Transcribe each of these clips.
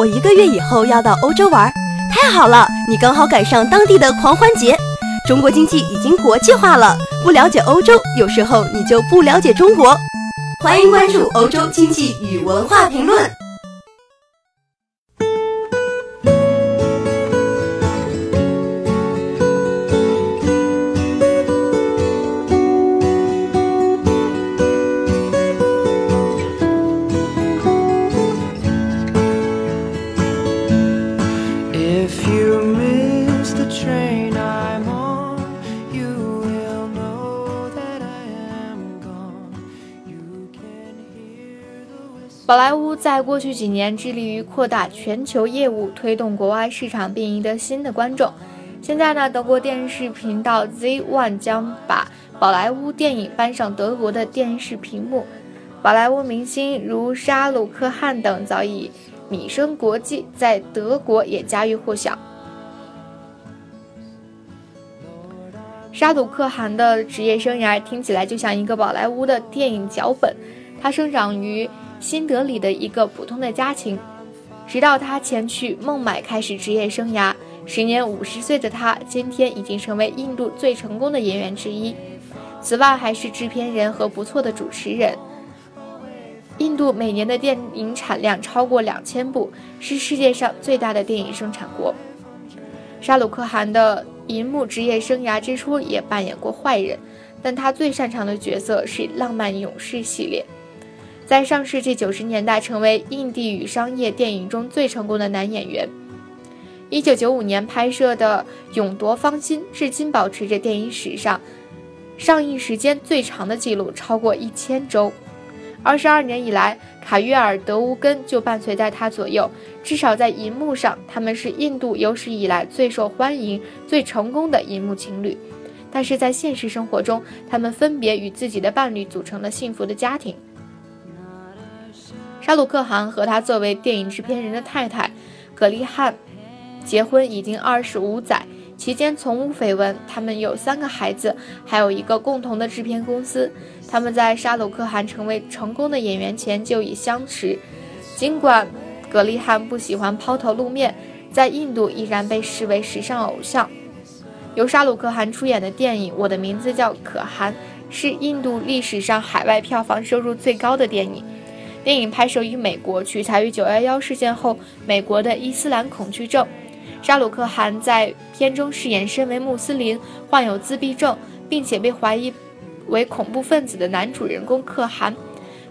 我一个月以后要到欧洲玩，太好了，你刚好赶上当地的狂欢节。中国经济已经国际化了，不了解欧洲，有时候你就不了解中国。欢迎关注欧洲经济与文化评论。宝莱坞在过去几年致力于扩大全球业务，推动国外市场，并赢得新的观众。现在呢，德国电视频道 Z1 将把宝莱坞电影搬上德国的电视屏幕。宝莱坞明星如沙鲁克汗等早已米生国际，在德国也家喻户晓。沙鲁克汗的职业生涯听起来就像一个宝莱坞的电影脚本。他生长于。新德里的一个普通的家庭，直到他前去孟买开始职业生涯。时年五十岁的他，今天已经成为印度最成功的演员之一。此外，还是制片人和不错的主持人。印度每年的电影产量超过两千部，是世界上最大的电影生产国。沙鲁克汗的银幕职业生涯之初也扮演过坏人，但他最擅长的角色是浪漫勇士系列。在上世纪九十年代，成为印地语商业电影中最成功的男演员。一九九五年拍摄的《勇夺芳心》至今保持着电影史上上映时间最长的记录，超过一千周。二十二年以来，卡约尔·德乌根就伴随在他左右。至少在银幕上，他们是印度有史以来最受欢迎、最成功的银幕情侣。但是在现实生活中，他们分别与自己的伴侣组成了幸福的家庭。沙鲁克汗和他作为电影制片人的太太葛丽汉结婚已经二十五载，期间从无绯闻。他们有三个孩子，还有一个共同的制片公司。他们在沙鲁克汗成为成功的演员前就已相识。尽管葛丽汉不喜欢抛头露面，在印度依然被视为时尚偶像。由沙鲁克汗出演的电影《我的名字叫可汗》是印度历史上海外票房收入最高的电影。电影拍摄于美国，取材于九幺幺事件后美国的伊斯兰恐惧症。沙鲁克汗在片中饰演身为穆斯林、患有自闭症，并且被怀疑为恐怖分子的男主人公可汗。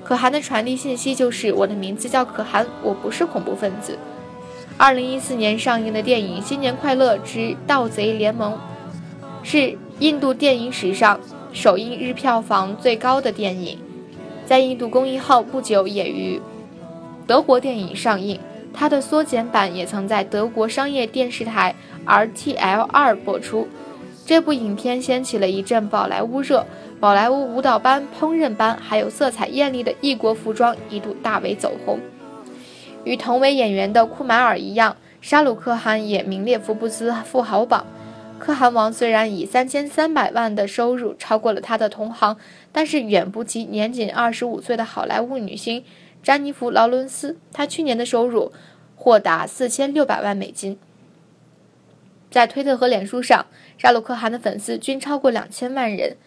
可汗的传递信息就是：“我的名字叫可汗，我不是恐怖分子。”2014 年上映的电影《新年快乐之盗贼联盟》是印度电影史上首映日票房最高的电影。在印度公映后不久，也于德国电影上映。它的缩减版也曾在德国商业电视台 RTL 二播出。这部影片掀起了一阵宝莱坞热，宝莱坞舞蹈班、烹饪班，还有色彩艳丽的异国服装一度大为走红。与同为演员的库马尔一样，沙鲁克汗也名列福布斯富豪榜。可汗王虽然以三千三百万的收入超过了他的同行，但是远不及年仅二十五岁的好莱坞女星詹妮弗·劳伦斯。她去年的收入或达四千六百万美金。在推特和脸书上，沙鲁克汗的粉丝均超过两千万人。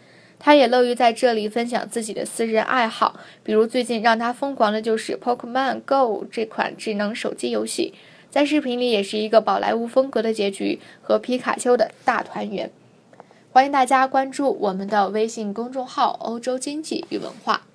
他也乐于在这里分享自己的私人爱好，比如最近让他疯狂的就是《Pokemon Go》这款智能手机游戏。在视频里也是一个宝莱坞风格的结局和皮卡丘的大团圆，欢迎大家关注我们的微信公众号“欧洲经济与文化”。